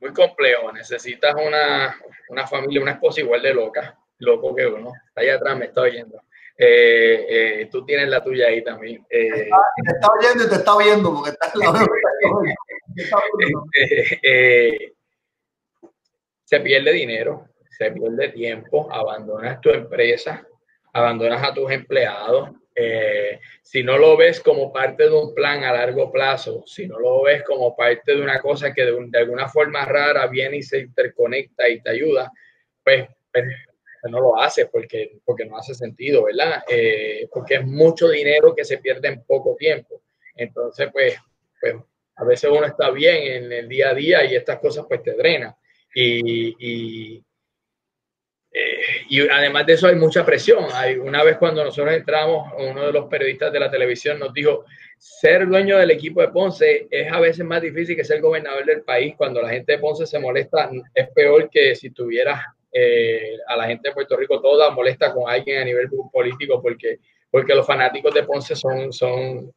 Speaker 2: Muy complejo. Necesitas una, una familia, una esposa igual de loca loco que uno. Allá atrás me está oyendo. Eh, eh, tú tienes la tuya ahí también. Eh,
Speaker 1: te, está, oyendo y te está viendo porque está en la
Speaker 2: Se pierde dinero, se pierde tiempo, abandonas tu empresa, abandonas a tus empleados. si no lo ves como parte de un plan a largo plazo, si no lo ves como parte de una cosa que de, de alguna forma rara viene y se interconecta y te ayuda, pues pues no lo haces porque, porque no hace sentido, ¿verdad? Eh, porque es mucho dinero que se pierde en poco tiempo. Entonces, pues, pues a veces uno está bien en el día a día y estas cosas pues te drenan. Y, y, eh, y, además de eso hay mucha presión. Hay, una vez cuando nosotros entramos, uno de los periodistas de la televisión nos dijo, ser dueño del equipo de Ponce es a veces más difícil que ser gobernador del país. Cuando la gente de Ponce se molesta, es peor que si tuvieras eh, a la gente de Puerto Rico toda molesta con alguien a nivel político porque, porque los fanáticos de Ponce son, son,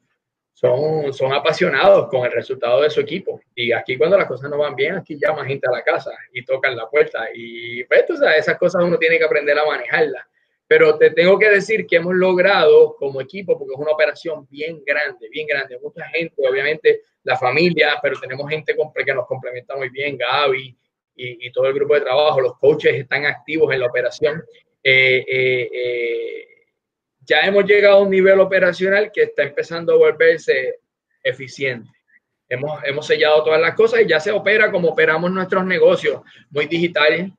Speaker 2: son, son apasionados con el resultado de su equipo. Y aquí cuando las cosas no van bien, aquí llama gente a la casa y tocan la puerta. Y pues, esas cosas uno tiene que aprender a manejarlas. Pero te tengo que decir que hemos logrado como equipo, porque es una operación bien grande, bien grande. Mucha gente, obviamente la familia, pero tenemos gente que nos complementa muy bien, Gaby y, todo el grupo de trabajo, los coaches están activos en la operación. Eh, eh, eh, ya hemos llegado a un nivel operacional que está empezando a volverse eficiente. Hemos, hemos sellado todas las cosas y ya se opera como operamos nuestros negocios, muy digitales,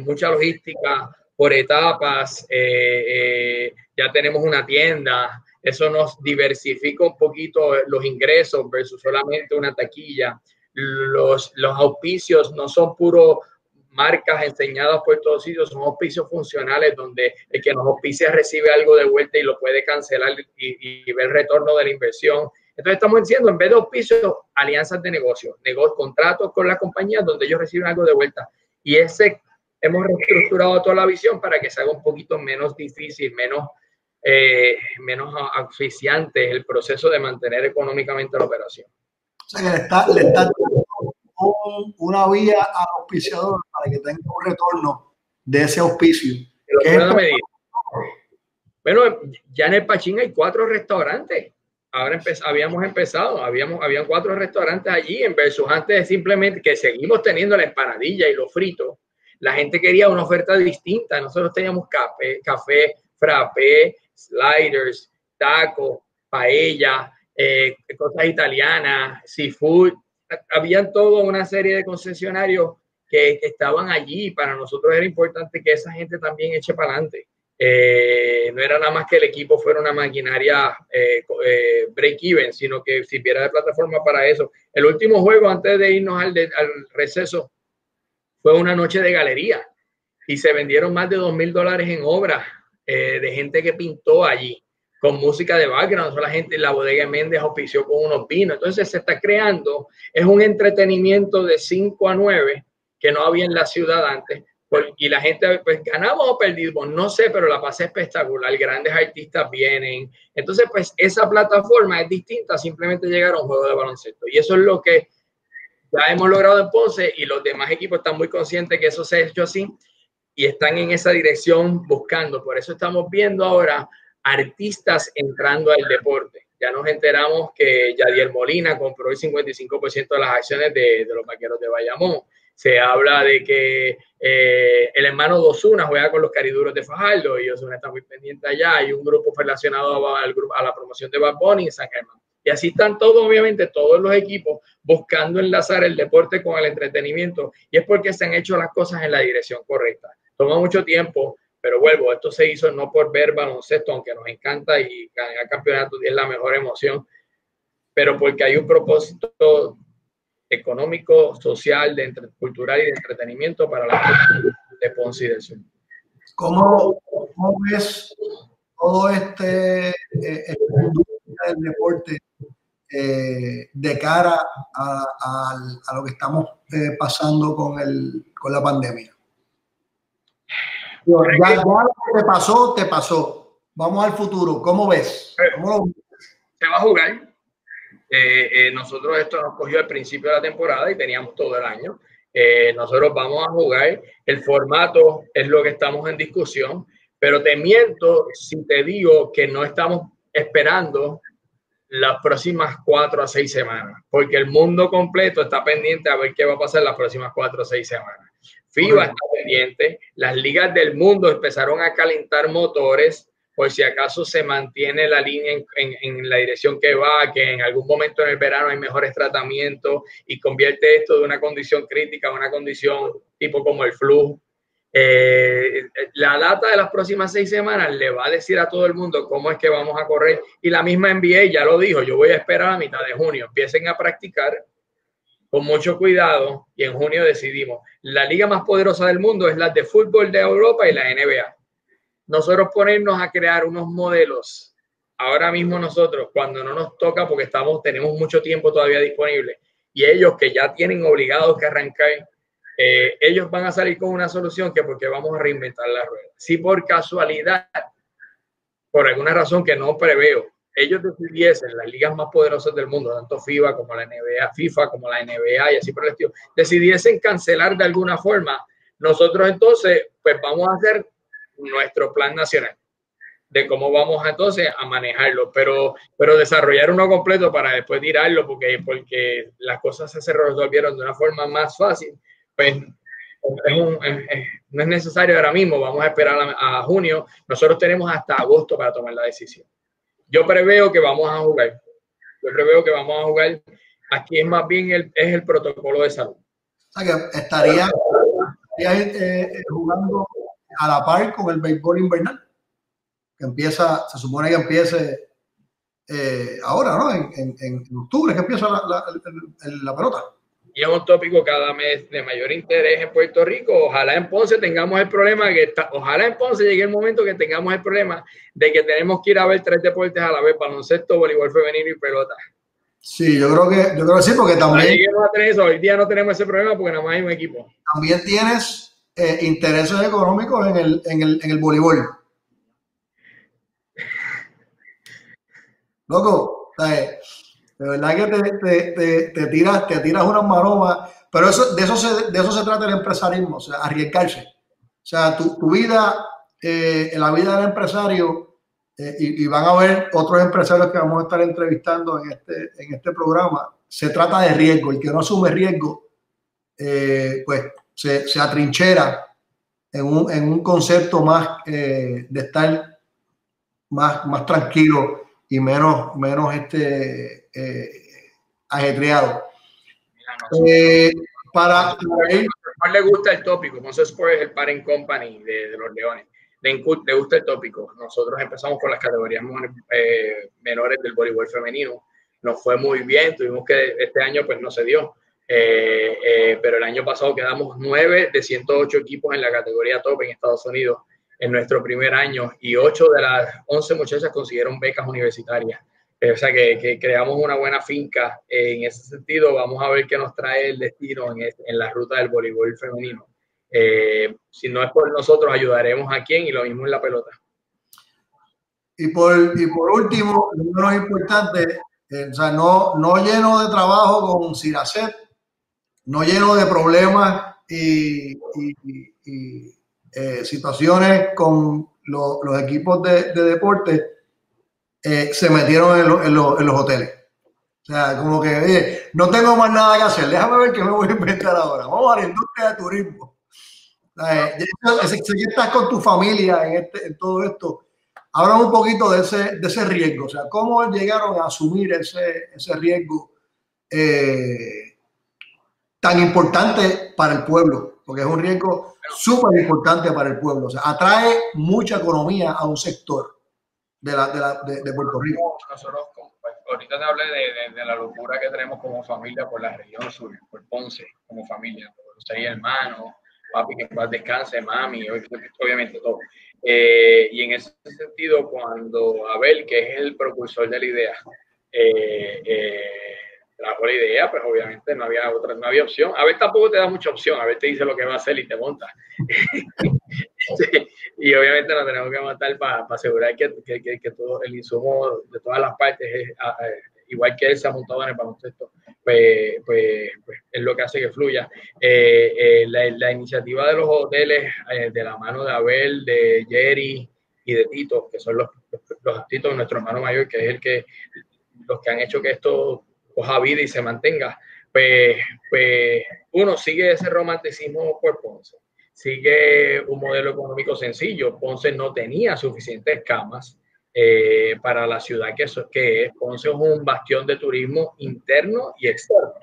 Speaker 2: mucha logística, por etapas, eh, eh, ya tenemos una tienda, eso nos diversifica un poquito los ingresos versus solamente una taquilla. Los, auspicios no son puro marcas enseñadas por todos sitios, son auspicios funcionales donde el que nos auspicia recibe algo de vuelta y lo puede cancelar y, ver el retorno de la inversión. Entonces estamos diciendo, en vez de auspicios, alianzas de negocio, negocios, contratos con las compañías donde ellos reciben algo de vuelta. Y ese hemos reestructurado toda la visión para que se haga un poquito menos difícil, menos, eh, menos asfixiante el proceso de mantener económicamente la operación.
Speaker 1: O sea, que le está, le está dando una vía al auspiciador para que tenga un retorno de ese auspicio.
Speaker 2: Bueno, ya en el Pachín hay cuatro restaurantes. Ahora habíamos empezado, habíamos, habían cuatro restaurantes allí en versus antes de simplemente que seguimos teniendo la empanadilla y los fritos la gente quería una oferta distinta. Nosotros teníamos café, café frappé, sliders, taco, paella, eh, cosas italianas, seafood. Habían toda una serie de concesionarios que, estaban allí. Para nosotros era importante que esa gente también eche para adelante. Eh, no era nada más que el equipo fuera una maquinaria eh, break-even, sino que sirviera de plataforma para eso. El último juego, antes de irnos al, al receso, fue una noche de galería y se vendieron más de dos mil dólares en obras de gente que pintó allí con música de background. la gente, la bodega Méndez auspició con unos vinos. Entonces se está creando, es un entretenimiento de 5 a 9 que no había en la ciudad antes. y la gente, pues ganamos o perdimos, no sé, pero la pasé espectacular. Grandes artistas vienen. Entonces, pues esa plataforma es distinta simplemente llegar a un juego de baloncesto. Y eso es lo que ya hemos logrado en Ponce y los demás equipos están muy conscientes que eso se ha hecho así y están en esa dirección buscando. Por eso estamos viendo ahora artistas entrando al deporte. Ya nos enteramos que Yadier Molina compró el 55% de las acciones de, los vaqueros de Bayamón. Se habla de que eh, el hermano Dosuna juega con los cariduros de Fajardo y Osuna está muy pendiente allá. Hay un grupo relacionado al a la promoción de Bad Bunny en San Germán. Y así están todos, obviamente, todos los equipos buscando enlazar el deporte con el entretenimiento. Y es porque se han hecho las cosas en la dirección correcta. Toma mucho tiempo, pero vuelvo, esto se hizo no por ver baloncesto, aunque nos encanta y ganar campeonato es la mejor emoción, pero porque hay un propósito económico, social, de cultural y de entretenimiento para la gente de Ponce y del Sur.
Speaker 1: ¿Cómo, cómo ves todo este, eh, del deporte eh, de cara a, lo que estamos eh, pasando con, el, con la pandemia? Ya, lo que te pasó, te pasó. Vamos al futuro. ¿Cómo ves?
Speaker 2: Se va a jugar. Eh, nosotros esto nos cogió al principio de la temporada y teníamos todo el año. nosotros vamos a jugar. El formato es lo que estamos en discusión, pero te miento si te digo que no estamos esperando las próximas cuatro a seis semanas, porque el mundo completo está pendiente a ver qué va a pasar las próximas cuatro o seis semanas. FIBA está pendiente, las ligas del mundo empezaron a calentar motores por si acaso se mantiene la línea en, en, la dirección que va, que en algún momento en el verano hay mejores tratamientos y convierte esto de una condición crítica a una condición tipo como el flu. Eh, la data de las próximas seis semanas le va a decir a todo el mundo cómo es que vamos a correr. Y la misma NBA ya lo dijo, yo voy a esperar a mitad de junio. Empiecen a practicar con mucho cuidado y en junio decidimos. La liga más poderosa del mundo es la de fútbol de Europa y la NBA. Nosotros ponernos a crear unos modelos ahora mismo nosotros, cuando no nos toca, porque estamos, tenemos mucho tiempo todavía disponible, y ellos que ya tienen obligados que arrancar eh, ellos van a salir con una solución que porque vamos a reinventar la rueda. Si por casualidad, por alguna razón que no preveo, ellos decidiesen, las ligas más poderosas del mundo, tanto FIBA como la NBA, FIFA como la NBA y así por el estilo, decidiesen cancelar de alguna forma, nosotros entonces, pues vamos a hacer nuestro plan nacional de cómo vamos entonces a manejarlo, pero, pero desarrollar uno completo para después tirarlo, porque, porque las cosas se resolvieron de una forma más fácil pues no es necesario ahora mismo, vamos a esperar a, junio. Nosotros tenemos hasta agosto para tomar la decisión. Yo preveo que vamos a jugar. Yo preveo que vamos a jugar. Aquí es más bien el, es el protocolo de salud.
Speaker 1: O sea que estaría, eh, eh, jugando a la par con el béisbol invernal, que empieza, se supone que empiece eh, ahora, ¿no? En, en, octubre que empieza la, la, la pelota
Speaker 2: y es un tópico cada mes de mayor interés en Puerto Rico. Ojalá en Ponce tengamos el problema, que está, ojalá en Ponce llegue el momento que tengamos el problema de que tenemos que ir a ver tres deportes a la vez, baloncesto, voleibol femenino y pelota.
Speaker 1: Sí, yo creo que, yo creo que sí, porque también...
Speaker 2: Hoy día no tenemos ese problema porque nada más hay un equipo.
Speaker 1: También tienes eh, intereses económicos en el, en el, en el voleibol. Loco, eh, de verdad que te, te, te, tiras, te tiras unas maromas, pero eso, de, eso se, de eso se trata el empresarismo, o sea, arriesgarse. O sea, tu, tu vida, eh, la vida del empresario, eh, y, van a ver otros empresarios que vamos a estar entrevistando en este, en este programa, se trata de riesgo. El que no asume riesgo, eh, pues se, se, atrinchera en un, en un concepto más eh, de estar más, más tranquilo y menos, menos este, eh, ajetreado.
Speaker 2: Eh, para, no le gusta el tópico, no sé si es el parent company de, de los Leones. Le, le, gusta el tópico. Nosotros empezamos con las categorías eh, menores del voleibol femenino. Nos fue muy bien, tuvimos que este año pues no se dio. Eh, eh, pero el año pasado quedamos 9 de 108 equipos en la categoría top en Estados Unidos en nuestro primer año y 8 de las 11 muchachas consiguieron becas universitarias. Eh, o sea que, creamos una buena finca. en ese sentido, vamos a ver qué nos trae el destino en, en la ruta del voleibol femenino. Eh, si no es por nosotros, ayudaremos a quién y lo mismo en la pelota.
Speaker 1: Y por, y por último, lo más importante, eh, o sea, no, no lleno de trabajo con Siracet, no lleno de problemas y, y, y eh, situaciones con lo, los equipos de, de deporte, eh, se metieron en, lo, en, lo, en, los hoteles. O sea, como que, oye, no tengo más nada que hacer, déjame ver qué me voy a inventar ahora. Vamos a la industria de turismo. Eh, si estás con tu familia en, este, en todo esto, habla un poquito de ese, de ese riesgo. O sea, cómo llegaron a asumir ese, ese riesgo eh, tan importante para el pueblo, porque es un riesgo súper importante para el pueblo. O sea, atrae mucha economía a un sector de, la, de, la, de, de Puerto Rico.
Speaker 2: Nosotros, pues, ahorita te hablé de, la locura que tenemos como familia por la región sur, por Ponce, como familia, por seis hermanos, papi que más descanse, mami, obviamente todo. Eh, y en ese sentido, cuando Abel, que es el propulsor de la idea, eh, eh, trajo la idea, pues obviamente no había otra, no había opción. Abel tampoco te da mucha opción, Abel te dice lo que va a hacer y te monta. y obviamente nos tenemos que matar para, para asegurar que, que, que, todo el insumo de todas las partes es igual que él se ha montado en el baloncesto, pues, pues, pues es lo que hace que fluya. Eh, eh, la, la, iniciativa de los hoteles, eh, de la mano de Abel, de Jerry y de Tito, que son los, los, los Tito, nuestro hermano mayor, que es el que, los que han hecho que esto coja vida y se mantenga, pues, pues uno sigue ese romanticismo por Ponce sigue un modelo económico sencillo. Ponce no tenía suficientes camas eh, para la ciudad que, que, es. Ponce es un bastión de turismo interno y externo.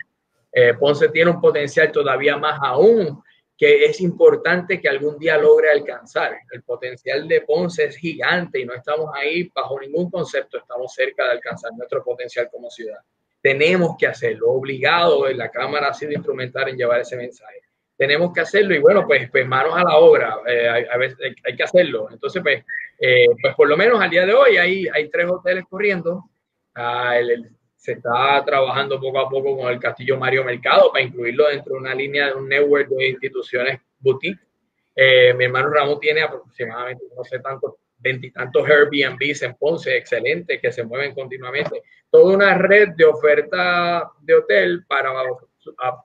Speaker 2: Eh, Ponce tiene un potencial todavía más aún que es importante que algún día logre alcanzar. El potencial de Ponce es gigante y no estamos ahí bajo ningún concepto, estamos cerca de alcanzar nuestro potencial como ciudad. Tenemos que hacerlo, obligado, la Cámara ha sido instrumental en llevar ese mensaje. Tenemos que hacerlo y bueno, pues, pues manos a la obra, eh, a, veces hay, que hacerlo. Entonces, pues, eh, pues por lo menos al día de hoy hay, hay tres hoteles corriendo. Ah, el, se está trabajando poco a poco con el Castillo Mario Mercado para incluirlo dentro de una línea de un network de instituciones boutique. Eh, mi hermano Ramón tiene aproximadamente, no sé tantos, veintitantos Airbnbs en Ponce, excelentes, que se mueven continuamente. Toda una red de oferta de hotel para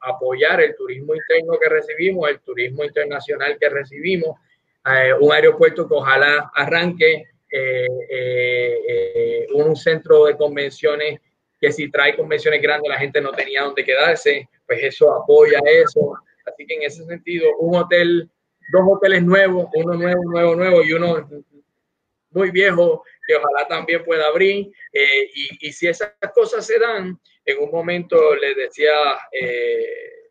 Speaker 2: apoyar el turismo interno que recibimos, el turismo internacional que recibimos, eh, un aeropuerto que ojalá arranque, eh, un centro de convenciones que si trae convenciones grandes la gente no tenía dónde quedarse, pues eso apoya eso. Así que en ese sentido, un hotel, dos hoteles nuevos, uno nuevo, nuevo, nuevo y uno muy viejo que ojalá también pueda abrir. Eh, y, y, si esas cosas se dan, en un momento le decía eh,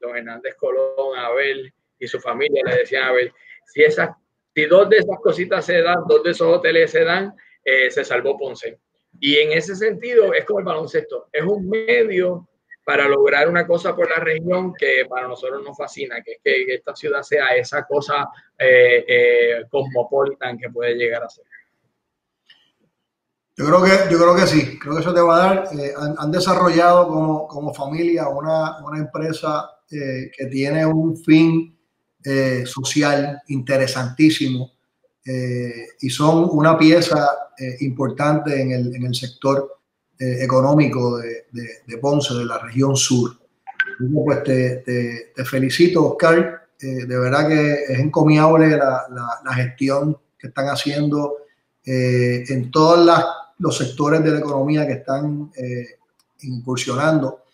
Speaker 2: don Hernández Colón a Abel y su familia, le decían a Abel, si, esas, si dos de esas cositas se dan, dos de esos hoteles se dan, eh, se salvó Ponce. Y en ese sentido es como el baloncesto, es un medio para lograr una cosa por la región que para nosotros nos fascina, que es que esta ciudad sea esa cosa eh, eh, cosmopolitan que puede llegar a ser.
Speaker 1: Yo creo que, yo creo que sí, creo que eso te va a dar. Eh, han, desarrollado como, como familia una, una empresa que tiene un fin social interesantísimo y son una pieza eh, importante en el, en el sector eh, económico de, de, Ponce, de la región sur. Pues te, felicito, Oscar. Eh, de verdad que es encomiable la, la, gestión que están haciendo en todos los sectores de la economía que están incursionando.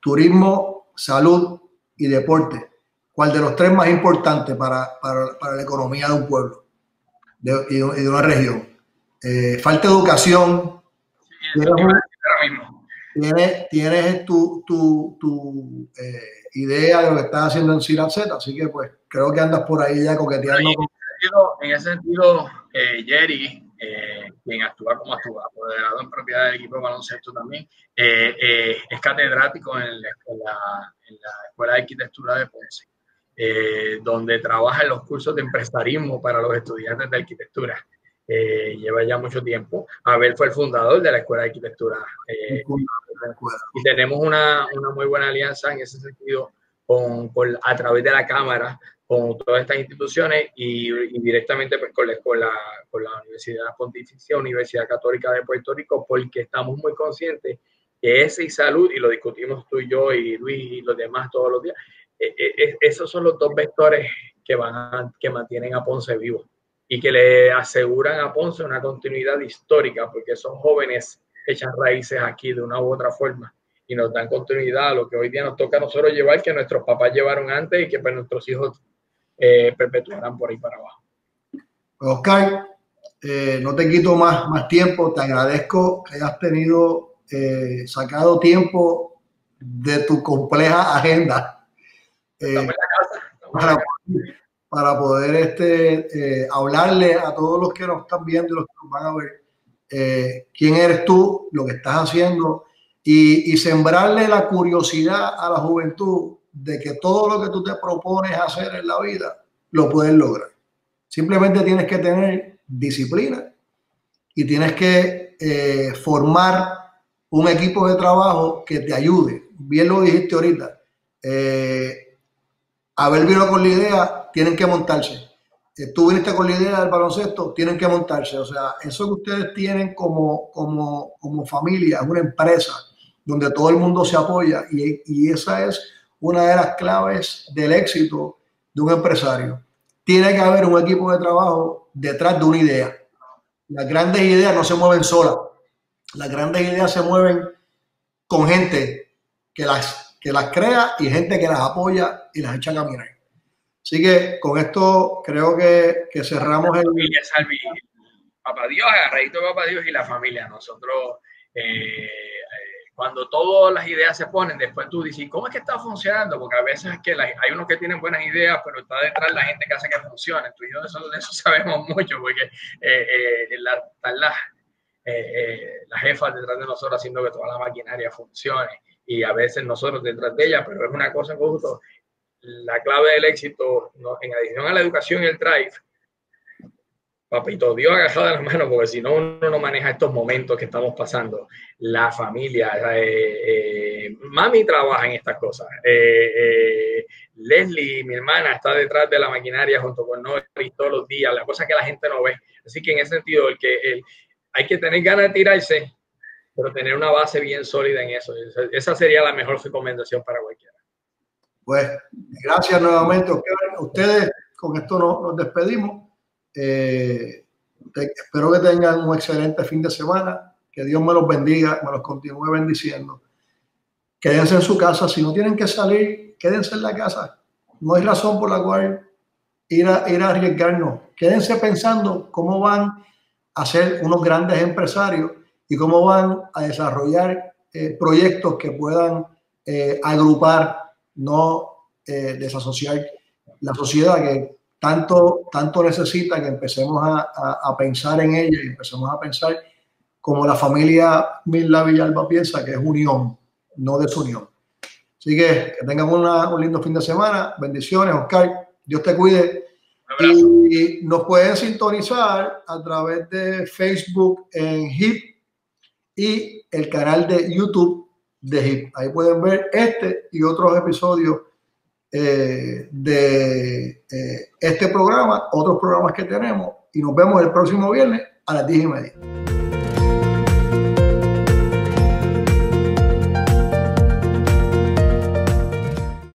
Speaker 1: turismo, salud y deporte. ¿Cuál de los tres más importantes para, para, para la economía de un pueblo de, y de una región? Eh, falta educación. tienes, tienes, tu, tu, tu eh, idea de lo que estás haciendo en Cirat Z, así que pues creo que andas por ahí ya coqueteando.
Speaker 2: En ese sentido, eh, Jerry, quien actúa como actúa, apoderado en propiedad del equipo de baloncesto también, es catedrático en la, en la Escuela de Arquitectura de Ponce. donde trabaja en los cursos de empresarismo para los estudiantes de arquitectura. Eh, lleva ya mucho tiempo. Abel fue el fundador de la Escuela de Arquitectura. Eh, y tenemos una, una, muy buena alianza en ese sentido con, con, a través de la Cámara con todas estas instituciones y, directamente pues, con, la, escuela, con la Universidad Pontificia, Universidad Católica de Puerto Rico, porque estamos muy conscientes que ese y salud, y lo discutimos tú y yo y Luis y los demás todos los días, eh, esos son los dos vectores que, van que mantienen a Ponce vivo y que le aseguran a Ponce una continuidad histórica, porque son jóvenes echan raíces aquí de una u otra forma y nos dan continuidad a lo que hoy día nos toca a nosotros llevar, que nuestros papás llevaron antes y que pues, nuestros hijos eh, perpetuarán por ahí para abajo.
Speaker 1: Oscar, eh, no te quito más, más tiempo, te agradezco que hayas tenido, eh, sacado tiempo de tu compleja agenda. La casa para poder este, eh, hablarle a todos los que nos están viendo y los que nos van a ver eh, quién eres tú, lo que estás haciendo y, sembrarle la curiosidad a la juventud de que todo lo que tú te propones hacer en la vida lo puedes lograr. Simplemente tienes que tener disciplina y tienes que eh, formar un equipo de trabajo que te ayude. Bien lo dijiste ahorita. Haber vino con la idea tienen que montarse. Eh, tú viniste con la idea del baloncesto, tienen que montarse. O sea, eso que ustedes tienen como, como, como familia una empresa donde todo el mundo se apoya y, y esa es una de las claves del éxito de un empresario. Tiene que haber un equipo de trabajo detrás de una idea. Las grandes ideas no se mueven solas. Las grandes ideas se mueven con gente que las, que las crea y gente que las apoya y las echa a caminar. Así que con esto creo que, que cerramos el.
Speaker 2: Salvi, Papá Dios, agarradito Papá Dios y la familia. Nosotros, eh, eh, cuando todas las ideas se ponen, después tú dices, ¿cómo es que está funcionando? Porque a veces es que hay unos que tienen buenas ideas, pero está detrás la gente que hace que funcione. Tú y yo de eso, sabemos mucho, porque eh, eh, la, están las, eh, las jefas detrás de nosotros haciendo que toda la maquinaria funcione y a veces nosotros detrás de ella, pero es una cosa justo. La clave del éxito, en adición a la educación y el drive, papito Dios agarrado de las manos, porque si no, uno no maneja estos momentos que estamos pasando. La familia, eh, eh, mami trabaja en estas cosas. Eh, Leslie, mi hermana, está detrás de la maquinaria junto con Nori todos los días, la cosa que la gente no ve. Así que en ese sentido, el que hay que tener ganas de tirarse, pero tener una base bien sólida en eso. Esa sería la mejor recomendación para cualquiera.
Speaker 1: Pues gracias nuevamente a ustedes. Con esto nos despedimos. Eh, espero que tengan un excelente fin de semana. Que Dios me los bendiga, me los continúe bendiciendo. Quédense en su casa. Si no tienen que salir, quédense en la casa. No hay razón por la cual ir a, ir a arriesgarnos. Quédense pensando cómo van a ser unos grandes empresarios y cómo van a desarrollar eh, proyectos que puedan eh, agrupar, no desasociar la sociedad que tanto, tanto necesita que empecemos a, pensar en ella y empecemos a pensar como la familia Mila Villalba piensa, que es unión, no desunión. Así que que tengan un lindo fin de semana. Bendiciones, Oscar. Dios te cuide. Y nos pueden sintonizar a través de Facebook en HIP y el canal de YouTube de HIP. Ahí pueden ver este y otros episodios eh, de eh, este programa, otros programas que tenemos y nos vemos el próximo viernes a las 10 y media.